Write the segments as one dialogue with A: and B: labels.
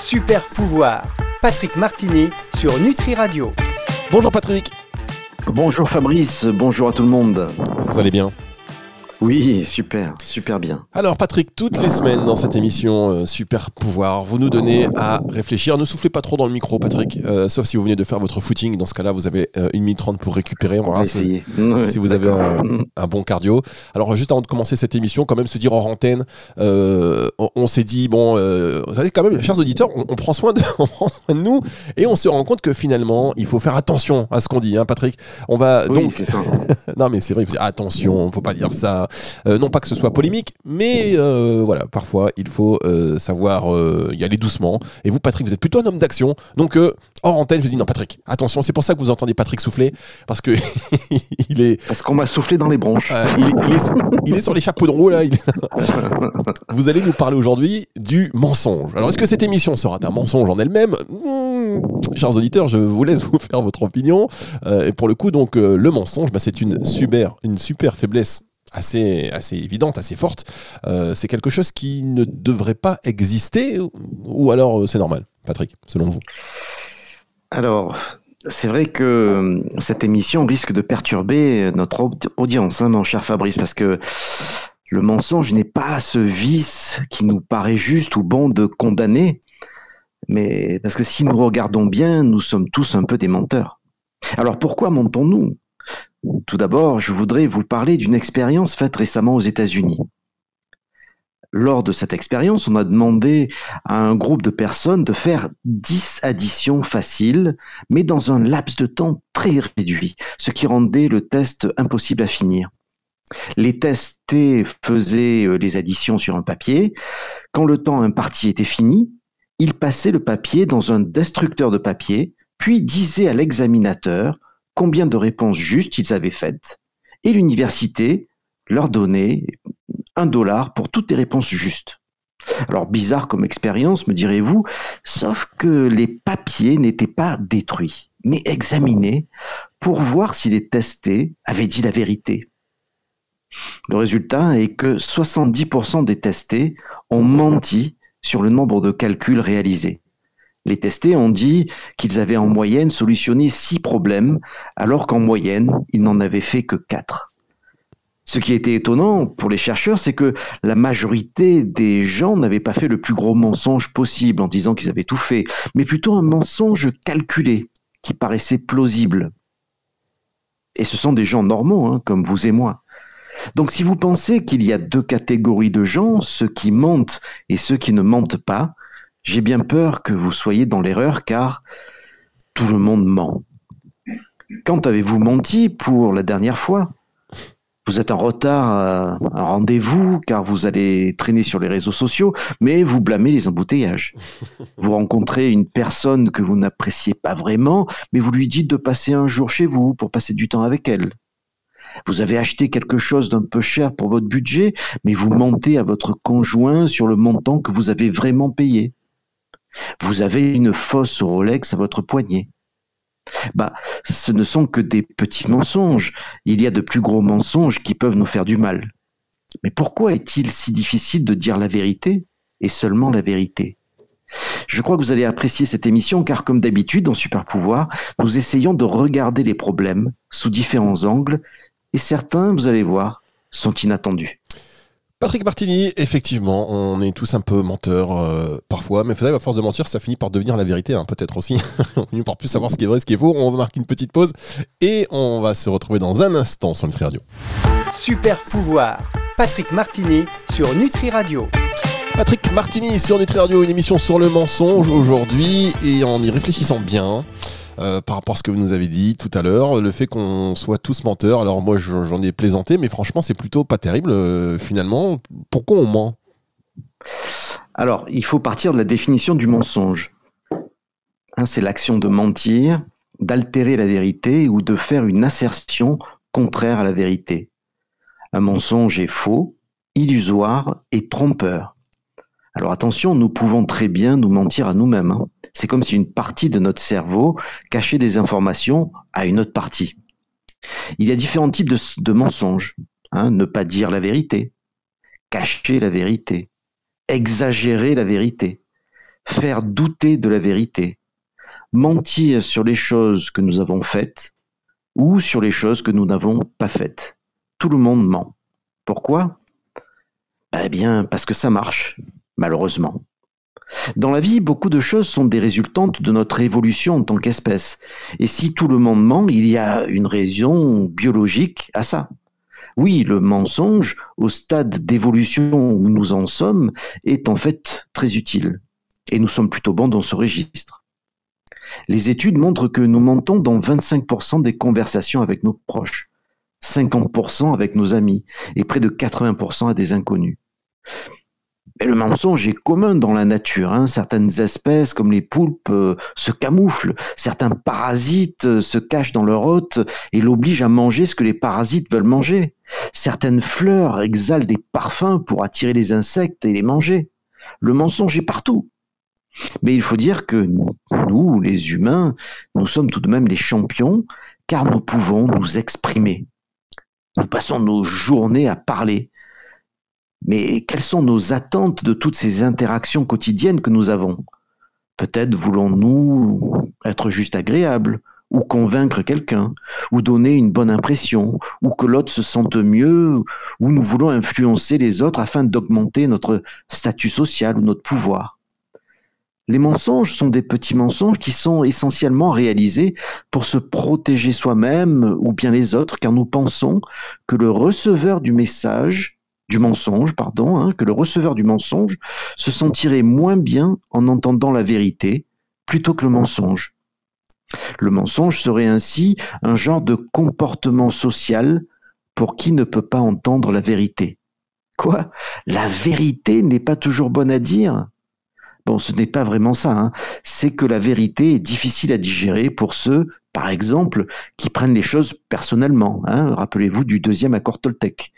A: Super pouvoir. Patrick Martini sur Nutri Radio.
B: Bonjour Patrick.
C: Bonjour Fabrice, bonjour à tout le monde.
B: Vous allez bien?
C: Oui, super, super bien.
B: Alors Patrick, toutes les semaines dans cette émission euh, Super Pouvoir, vous nous donnez à réfléchir. Ne soufflez pas trop dans le micro, Patrick, euh, sauf si vous venez de faire votre footing. Dans ce cas-là, vous avez euh, une minute trente pour récupérer. On si, si, vous avez un, bon cardio. Alors juste avant de commencer cette émission, quand même se dire en antenne, on, s'est dit, bon, vous savez quand même, chers auditeurs, on, prend soin de, on prend soin de nous et on se rend compte que finalement, il faut faire attention à ce qu'on dit, hein, Patrick. On va
C: oui, donc... ça.
B: non mais c'est vrai, il faut dire attention, faut pas dire ça. Euh, non pas que ce soit polémique, mais euh, voilà, parfois il faut euh, savoir y aller doucement. Et vous, Patrick, vous êtes plutôt un homme d'action. Donc, hors antenne, je vous dis non, Patrick, attention, c'est pour ça que vous entendez Patrick souffler, parce que il est.
C: Parce qu'on m'a soufflé dans les bronches.
B: il, est, sur les chapeaux de roue, là. vous allez nous parler aujourd'hui du mensonge. Alors, est-ce que cette émission sera un mensonge en elle-même? Hmm, Chers auditeurs, je vous laisse vous faire votre opinion. et pour le coup, donc, le mensonge, bah, c'est une super, une super faiblesse assez, assez évidente, assez forte, euh, c'est quelque chose qui ne devrait pas exister ou alors euh, c'est normal, Patrick, selon vous?
C: Alors, c'est vrai que euh, cette émission risque de perturber notre audience, hein, mon cher Fabrice, parce que le mensonge n'est pas ce vice qui nous paraît juste ou bon de condamner, mais parce que si nous regardons bien, nous sommes tous un peu des menteurs. Alors pourquoi mentons-nous? Tout d'abord, je voudrais vous parler d'une expérience faite récemment aux États-Unis. Lors de cette expérience, on a demandé à un groupe de personnes de faire 10 additions faciles, mais dans un laps de temps très réduit, ce qui rendait le test impossible à finir. Les testés faisaient euh, les additions sur un papier. Quand le temps imparti était fini, ils passaient le papier dans un destructeur de papier, puis disaient à l'examinateur combien de réponses justes ils avaient faites, et l'université leur donnait un dollar pour toutes les réponses justes. Alors bizarre comme expérience, me direz-vous, sauf que les papiers n'étaient pas détruits, mais examinés pour voir si les testés avaient dit la vérité. Le résultat est que 70% des testés ont menti sur le nombre de calculs réalisés. Les testés ont dit qu'ils avaient en moyenne solutionné six problèmes, alors qu'en moyenne, ils n'en avaient fait que quatre. Ce qui était étonnant pour les chercheurs, c'est que la majorité des gens n'avaient pas fait le plus gros mensonge possible en disant qu'ils avaient tout fait, mais plutôt un mensonge calculé, qui paraissait plausible. Et ce sont des gens normaux, hein, comme vous et moi. Donc si vous pensez qu'il y a deux catégories de gens, ceux qui mentent et ceux qui ne mentent pas, j'ai bien peur que vous soyez dans l'erreur car tout le monde ment. Quand avez-vous menti pour la dernière fois? Vous êtes en retard à un rendez-vous car vous allez traîner sur les réseaux sociaux, mais vous blâmez les embouteillages. Vous rencontrez une personne que vous n'appréciez pas vraiment, mais vous lui dites de passer un jour chez vous pour passer du temps avec elle. Vous avez acheté quelque chose d'un peu cher pour votre budget, mais vous mentez à votre conjoint sur le montant que vous avez vraiment payé. Vous avez une fausse Rolex à votre poignet. Bah, ce ne sont que des petits mensonges. Il y a de plus gros mensonges qui peuvent nous faire du mal. Mais pourquoi est-il si difficile de dire la vérité et seulement la vérité? Je crois que vous allez apprécier cette émission car comme d'habitude dans Super Pouvoir, nous essayons de regarder les problèmes sous différents angles et certains, vous allez voir, sont inattendus.
B: Patrick Martini, effectivement, on est tous un peu menteurs euh, parfois, mais à force de mentir, ça finit par devenir la vérité, hein, peut-être aussi. on finit par plus savoir ce qui est vrai, ce qui est faux. On va marquer une petite pause et on va se retrouver dans un instant sur Nutri Radio.
A: Super pouvoir, Patrick Martini sur Nutri Radio.
B: Patrick Martini sur Nutri Radio, une émission sur le mensonge aujourd'hui et en y réfléchissant bien. Euh, par rapport à ce que vous nous avez dit tout à l'heure, le fait qu'on soit tous menteurs. Alors moi j'en ai plaisanté, mais franchement c'est plutôt pas terrible euh, finalement. Pourquoi on ment?
C: Alors il faut partir de la définition du mensonge. Hein, c'est l'action de mentir, d'altérer la vérité ou de faire une assertion contraire à la vérité. Un mensonge est faux, illusoire et trompeur. Alors attention, nous pouvons très bien nous mentir à nous-mêmes. Hein. C'est comme si une partie de notre cerveau cachait des informations à une autre partie. Il y a différents types de, mensonges. Hein. Ne pas dire la vérité, cacher la vérité, exagérer la vérité, faire douter de la vérité, mentir sur les choses que nous avons faites ou sur les choses que nous n'avons pas faites. Tout le monde ment. Pourquoi? Eh bien, parce que ça marche, malheureusement. Dans la vie, beaucoup de choses sont des résultantes de notre évolution en tant qu'espèce. Et si tout le monde ment, il y a une raison biologique à ça. Oui, le mensonge, au stade d'évolution où nous en sommes, est en fait très utile. Et nous sommes plutôt bons dans ce registre. Les études montrent que nous mentons dans 25% des conversations avec nos proches, 50% avec nos amis et près de 80% à des inconnus. Le mensonge est commun dans la nature. Hein. Certaines espèces, comme les poulpes, euh, se camouflent. Certains parasites euh, se cachent dans leur hôte et l'obligent à manger ce que les parasites veulent manger. Certaines fleurs exhalent des parfums pour attirer les insectes et les manger. Le mensonge est partout. Mais il faut dire que nous, les humains, nous sommes tout de même les champions, car nous pouvons nous exprimer. Nous passons nos journées à parler. Mais quelles sont nos attentes de toutes ces interactions quotidiennes que nous avons? Peut-être voulons-nous être juste agréables, ou convaincre quelqu'un, ou donner une bonne impression, ou que l'autre se sente mieux, ou nous voulons influencer les autres afin d'augmenter notre statut social ou notre pouvoir. Les mensonges sont des petits mensonges qui sont essentiellement réalisés pour se protéger soi-même ou bien les autres, car nous pensons que le receveur du message, du mensonge, pardon, hein, que le receveur du mensonge se sentirait moins bien en entendant la vérité plutôt que le mensonge. Le mensonge serait ainsi un genre de comportement social pour qui ne peut pas entendre la vérité. Quoi? La vérité n'est pas toujours bonne à dire? Bon, ce n'est pas vraiment ça. Hein. C'est que la vérité est difficile à digérer pour ceux, par exemple, qui prennent les choses personnellement. Hein. Rappelez-vous du deuxième accord Toltec.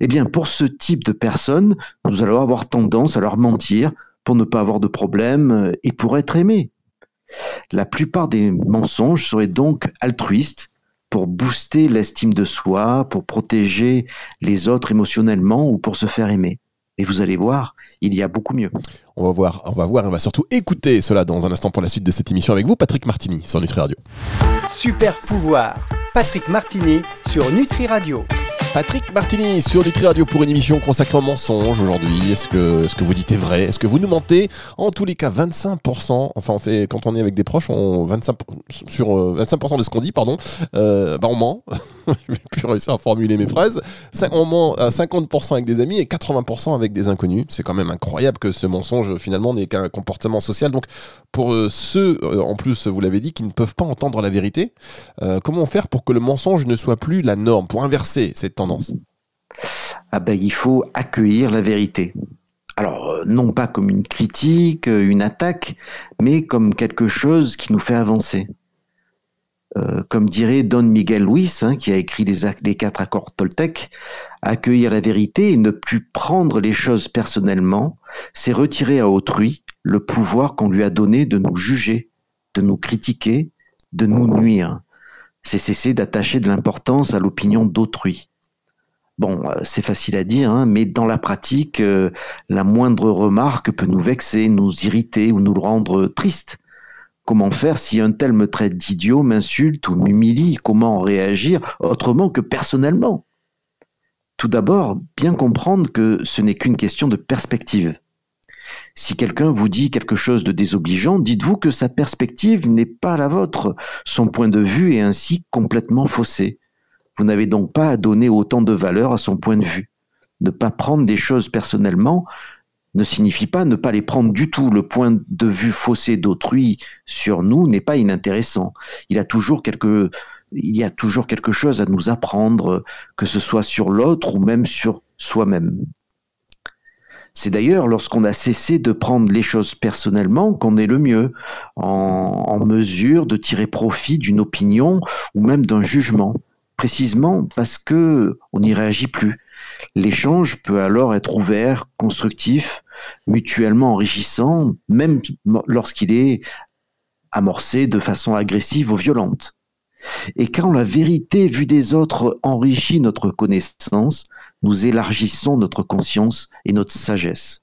C: Eh bien, pour ce type de personnes, nous allons avoir tendance à leur mentir pour ne pas avoir de problème et pour être aimés. La plupart des mensonges seraient donc altruistes pour booster l'estime de soi, pour protéger les autres émotionnellement ou pour se faire aimer. Et vous allez voir, il y a beaucoup mieux.
B: On va voir, on va voir, on va surtout écouter cela dans un instant pour la suite de cette émission avec vous, Patrick Martini, sur Nutri Radio.
A: Super pouvoir, Patrick Martini sur Nutri Radio.
B: Patrick Martini sur Nutri Radio pour une émission consacrée au mensonge aujourd'hui. Est-ce que ce que vous dites est vrai? Est-ce que vous nous mentez? En tous les cas, 25%. Enfin, on fait quand on est avec des proches, on 25 sur 25% euh, de ce qu'on dit, pardon. Euh, bah on ment. Je vais plus réussir à formuler mes phrases. On ment à 50% avec des amis et 80% avec des inconnus. C'est quand même incroyable que ce mensonge finalement n'est qu'un comportement social. Donc pour euh, ceux, en plus, vous l'avez dit, qui ne peuvent pas entendre la vérité, comment faire pour que le mensonge ne soit plus la norme, pour inverser cette tendance?
C: Ah ben, il faut accueillir la vérité. Alors, euh, non pas comme une critique, euh, une attaque, mais comme quelque chose qui nous fait avancer. Euh, comme dirait Don Miguel Luis, hein, qui a écrit les, quatre accords Toltec, accueillir la vérité et ne plus prendre les choses personnellement, c'est retirer à autrui le pouvoir qu'on lui a donné de nous juger, de nous critiquer, de nous nuire. C'est cesser d'attacher de l'importance à l'opinion d'autrui. Bon, euh, c'est facile à dire, hein, mais dans la pratique, euh, la moindre remarque peut nous vexer, nous irriter ou nous rendre tristes. Comment faire si un tel me traite d'idiot, m'insulte ou m'humilie? Comment réagir autrement que personnellement? Tout d'abord, bien comprendre que ce n'est qu'une question de perspective. Si quelqu'un vous dit quelque chose de désobligeant, dites-vous que sa perspective n'est pas la vôtre. Son point de vue est ainsi complètement faussé. Vous n'avez donc pas à donner autant de valeur à son point de vue. Ne pas prendre des choses personnellement ne signifie pas ne pas les prendre du tout. Le point de vue faussé d'autrui sur nous n'est pas inintéressant. Il, y a toujours quelque chose à nous apprendre, que ce soit sur l'autre ou même sur soi-même. C'est d'ailleurs lorsqu'on a cessé de prendre les choses personnellement qu'on est le mieux, en, en mesure de tirer profit d'une opinion ou même d'un jugement précisément parce que on n'y réagit plus. L'échange peut alors être ouvert, constructif, mutuellement enrichissant, même lorsqu'il est amorcé de façon agressive ou violente. Et quand la vérité vue des autres enrichit notre connaissance, nous élargissons notre conscience et notre sagesse.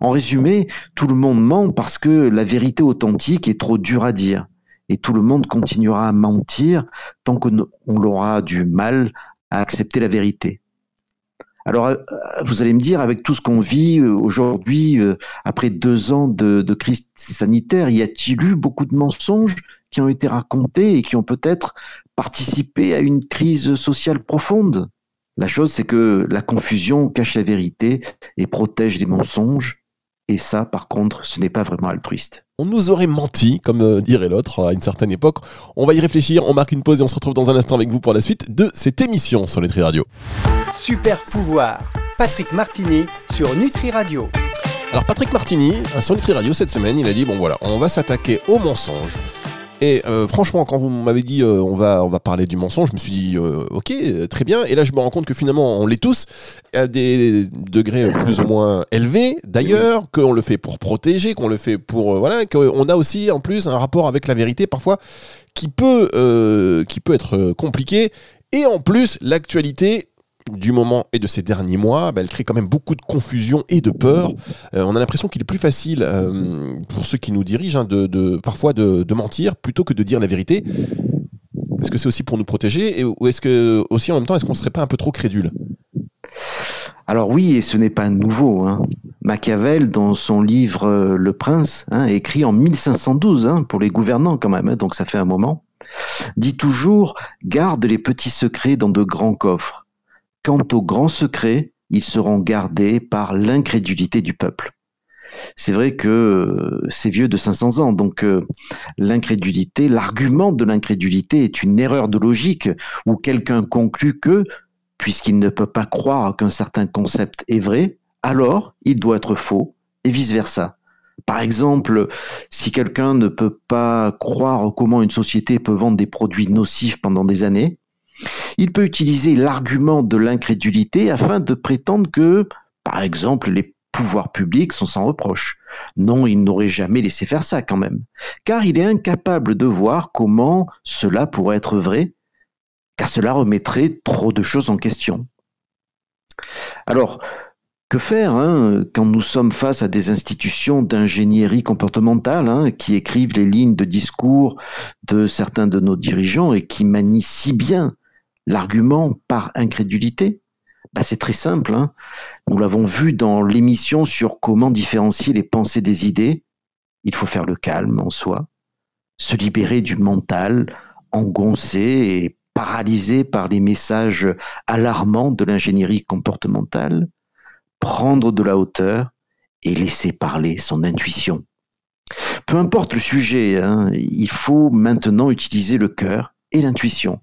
C: En résumé, tout le monde ment parce que la vérité authentique est trop dure à dire. Et tout le monde continuera à mentir tant qu'on aura du mal à accepter la vérité. Alors, euh, vous allez me dire, avec tout ce qu'on vit euh, aujourd'hui, euh, après deux ans de, de, crise sanitaire, y a-t-il eu beaucoup de mensonges qui ont été racontés et qui ont peut-être participé à une crise sociale profonde? La chose, c'est que la confusion cache la vérité et protège les mensonges. Et ça, par contre, ce n'est pas vraiment altruiste.
B: On nous aurait menti, comme dirait l'autre à une certaine époque. On va y réfléchir, on marque une pause et on se retrouve dans un instant avec vous pour la suite de cette émission sur les Tri Radio.
A: Super pouvoir, Patrick Martini sur Nutri Radio.
B: Alors Patrick Martini, sur Nutri Radio cette semaine, il a dit bon voilà, on va s'attaquer aux mensonges. Et euh, franchement, quand vous m'avez dit euh, on, va, on va parler du mensonge, je me suis dit euh, ok, très bien. Et là, je me rends compte que finalement, on l'est tous à des degrés plus ou moins élevés. D'ailleurs, qu'on le fait pour protéger, qu'on le fait pour voilà, qu'on a aussi en plus un rapport avec la vérité parfois qui peut, qui peut être compliqué. Et en plus, l'actualité du moment et de ces derniers mois, bah, elle crée quand même beaucoup de confusion et de peur. Euh, on a l'impression qu'il est plus facile euh, pour ceux qui nous dirigent hein, parfois de, mentir plutôt que de dire la vérité. Est-ce que c'est aussi pour nous protéger ou est-ce que aussi en même temps est-ce qu'on ne serait pas un peu trop crédule?
C: Alors oui, et ce n'est pas nouveau. Hein. Machiavel, dans son livre euh, Le Prince, hein, écrit en 1512, pour les gouvernants quand même, donc ça fait un moment, dit toujours « Garde les petits secrets dans de grands coffres. Quant aux grands secrets, ils seront gardés par l'incrédulité du peuple. C'est vrai que euh, c'est vieux de 500 ans, donc euh, l'incrédulité, l'argument de l'incrédulité est une erreur de logique où quelqu'un conclut que, puisqu'il ne peut pas croire qu'un certain concept est vrai, alors il doit être faux, et vice-versa. Par exemple, si quelqu'un ne peut pas croire comment une société peut vendre des produits nocifs pendant des années, il peut utiliser l'argument de l'incrédulité afin de prétendre que, par exemple, les pouvoirs publics sont sans reproche. Non, il n'aurait jamais laissé faire ça quand même, car il est incapable de voir comment cela pourrait être vrai, car cela remettrait trop de choses en question. Alors, que faire hein, quand nous sommes face à des institutions d'ingénierie comportementale hein, qui écrivent les lignes de discours de certains de nos dirigeants et qui manient si bien L'argument par incrédulité bah, C'est très simple. Hein. Nous l'avons vu dans l'émission sur comment différencier les pensées des idées. Il faut faire le calme en soi, se libérer du mental engoncé et paralysé par les messages alarmants de l'ingénierie comportementale, prendre de la hauteur et laisser parler son intuition. Peu importe le sujet, hein, il faut maintenant utiliser le cœur et l'intuition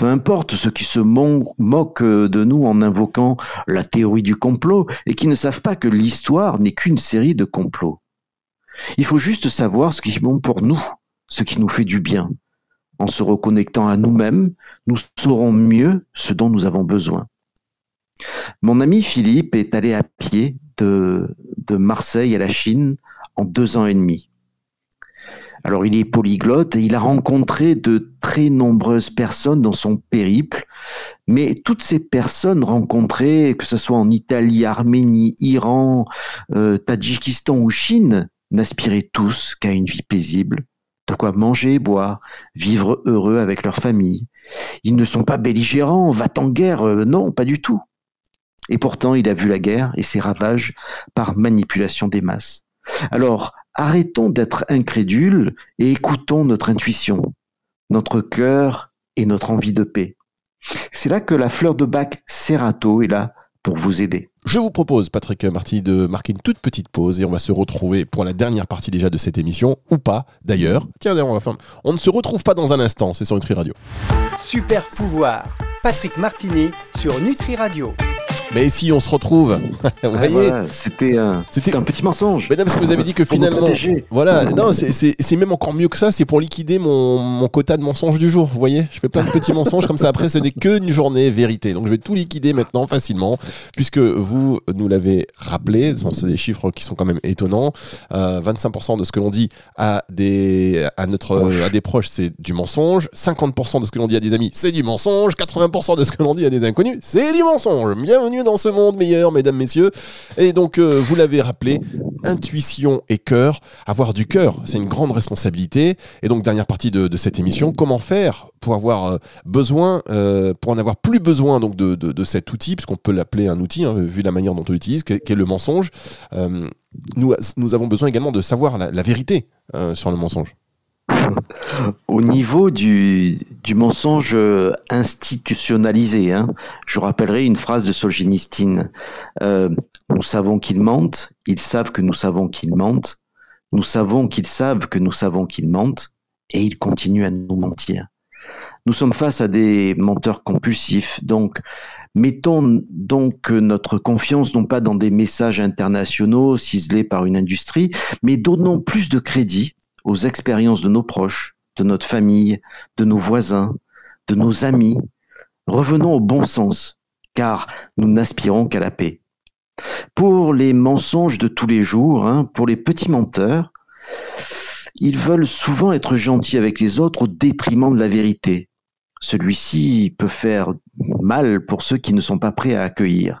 C: peu importe ceux qui se moquent de nous en invoquant la théorie du complot et qui ne savent pas que l'histoire n'est qu'une série de complots. Il faut juste savoir ce qui est bon pour nous, ce qui nous fait du bien. En se reconnectant à nous-mêmes, nous saurons mieux ce dont nous avons besoin. Mon ami Philippe est allé à pied de, de Marseille à la Chine en deux ans et demi. Alors il est polyglotte et il a rencontré de très nombreuses personnes dans son périple, mais toutes ces personnes rencontrées, que ce soit en Italie, Arménie, Iran, euh, Tadjikistan ou Chine, n'aspiraient tous qu'à une vie paisible, de quoi manger et boire, vivre heureux avec leur famille. Ils ne sont pas belligérants, va en guerre, euh, non, pas du tout. Et pourtant, il a vu la guerre et ses ravages par manipulation des masses. Alors, arrêtons d'être incrédules et écoutons notre intuition, notre cœur et notre envie de paix. C'est là que la fleur de bac Serato est là pour vous aider.
B: Je vous propose, Patrick Marty, de marquer une toute petite pause et on va se retrouver pour la dernière partie déjà de cette émission, ou pas d'ailleurs. Tiens, on, va on ne se retrouve pas dans un instant, c'est sur Nutri Radio.
A: Super pouvoir, Patrick Martini sur Nutri Radio.
B: Mais si on se retrouve,
C: vous voyez, c'était un, un petit mensonge.
B: Mais non, parce que vous avez dit que finalement, voilà, non, c'est même encore mieux que ça. C'est pour liquider mon, mon, quota de mensonges du jour. Vous voyez, je fais plein de petits mensonges comme ça. Après, ce n'est qu'une journée vérité. Donc, je vais tout liquider maintenant facilement, puisque vous nous l'avez rappelé. Ce sont des chiffres qui sont quand même étonnants. 25% euh, de ce que l'on dit à des à notre à des proches, c'est du mensonge. 50% de ce que l'on dit à des amis, c'est du mensonge. 80% de ce que l'on dit à des inconnus, c'est du mensonge. Bienvenue dans ce monde meilleur, mesdames, messieurs. Et donc, euh, vous l'avez rappelé, intuition et cœur. Avoir du cœur, c'est une grande responsabilité. Et donc, dernière partie de, cette émission, comment faire pour avoir euh, besoin, euh, pour en avoir plus besoin donc de, de, cet outil, puisqu'on peut l'appeler un outil, hein, vu la manière dont on l'utilise, qui est le mensonge. nous, nous avons besoin également de savoir la vérité sur le mensonge.
C: Au niveau du, mensonge institutionnalisé, hein, je rappellerai une phrase de Solzhenitsyn. Euh, nous savons qu'ils mentent, ils savent que nous savons qu'ils mentent, nous savons qu'ils savent que nous savons qu'ils mentent, et ils continuent à nous mentir. Nous sommes face à des menteurs compulsifs, donc mettons donc notre confiance non pas dans des messages internationaux ciselés par une industrie, mais donnons plus de crédit aux expériences de nos proches, de notre famille, de nos voisins, de nos amis. Revenons au bon sens, car nous n'aspirons qu'à la paix. Pour les mensonges de tous les jours, hein, pour les petits menteurs, ils veulent souvent être gentils avec les autres au détriment de la vérité. Celui-ci peut faire mal pour ceux qui ne sont pas prêts à accueillir.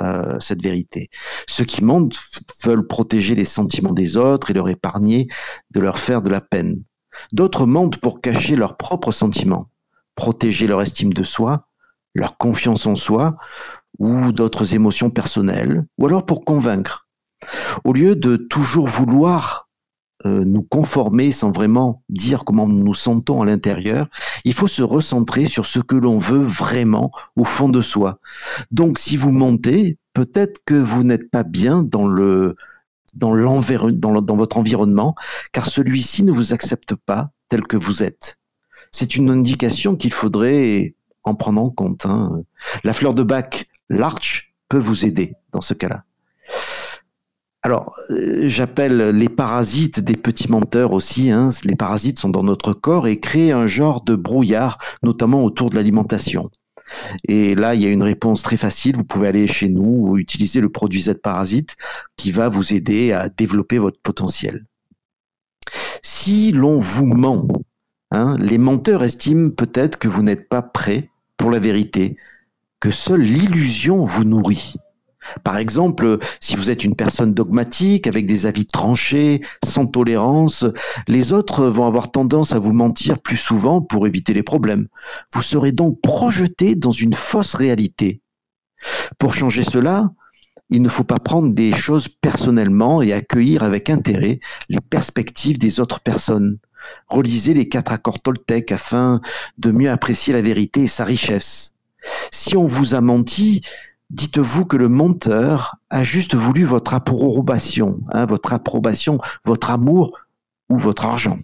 C: Euh, cette vérité. Ceux qui mentent veulent protéger les sentiments des autres et leur épargner de leur faire de la peine. D'autres mentent pour cacher leurs propres sentiments, protéger leur estime de soi, leur confiance en soi ou d'autres émotions personnelles, ou alors pour convaincre. Au lieu de toujours vouloir euh, nous conformer sans vraiment dire comment nous nous sentons à l'intérieur. Il faut se recentrer sur ce que l'on veut vraiment au fond de soi. Donc si vous montez, peut-être que vous n'êtes pas bien dans le dans, dans, dans votre environnement, car celui-ci ne vous accepte pas tel que vous êtes. C'est une indication qu'il faudrait en prendre en compte. Hein. La fleur de bac, l'arch, peut vous aider dans ce cas-là. Alors, euh, j'appelle les parasites des petits menteurs aussi. Hein. Les parasites sont dans notre corps et créent un genre de brouillard, notamment autour de l'alimentation. Et là, il y a une réponse très facile. Vous pouvez aller chez nous ou utiliser le produit Z Parasite qui va vous aider à développer votre potentiel. Si l'on vous ment, hein, les menteurs estiment peut-être que vous n'êtes pas prêt pour la vérité, que seule l'illusion vous nourrit. Par exemple, si vous êtes une personne dogmatique, avec des avis tranchés, sans tolérance, les autres vont avoir tendance à vous mentir plus souvent pour éviter les problèmes. Vous serez donc projeté dans une fausse réalité. Pour changer cela, il ne faut pas prendre des choses personnellement et accueillir avec intérêt les perspectives des autres personnes. Relisez les quatre accords Toltec afin de mieux apprécier la vérité et sa richesse. Si on vous a menti, dites-vous que le menteur a juste voulu votre approbation, hein, votre approbation, votre amour ou votre argent.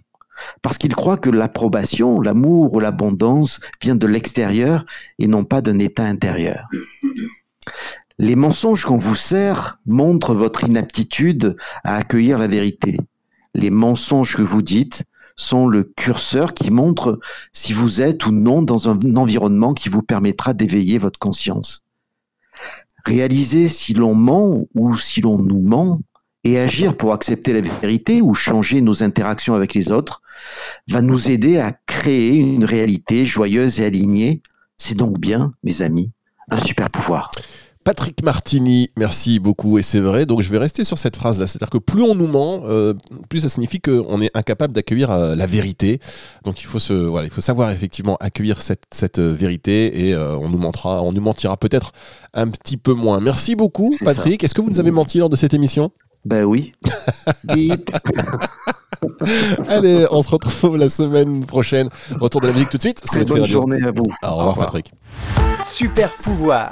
C: Parce qu'il croit que l'approbation, l'amour ou l'abondance vient de l'extérieur et non pas d'un état intérieur. Les mensonges qu'on vous sert montrent votre inaptitude à accueillir la vérité. Les mensonges que vous dites sont le curseur qui montre si vous êtes ou non dans un environnement qui vous permettra d'éveiller votre conscience réaliser si l'on ment ou si l'on nous ment et agir pour accepter la vérité ou changer nos interactions avec les autres va nous aider à créer une réalité joyeuse et alignée. C'est donc bien, mes amis, un super pouvoir.
B: Patrick Martini, merci beaucoup. Et c'est vrai, donc je vais rester sur cette phrase-là. C'est-à-dire que plus on nous ment, euh, plus ça signifie qu'on est incapable d'accueillir euh, la vérité. Donc il faut, se, voilà, il faut savoir effectivement accueillir cette, cette euh, vérité et on nous mentira, on nous mentira peut-être un petit peu moins. Merci beaucoup, Patrick. Est-ce que vous nous avez menti lors de cette émission?
C: Ben oui.
B: Allez, on se retrouve la semaine prochaine. Retour de la musique tout de suite.
C: bonne journée à vous.
B: Au revoir, Patrick.
A: Super pouvoir.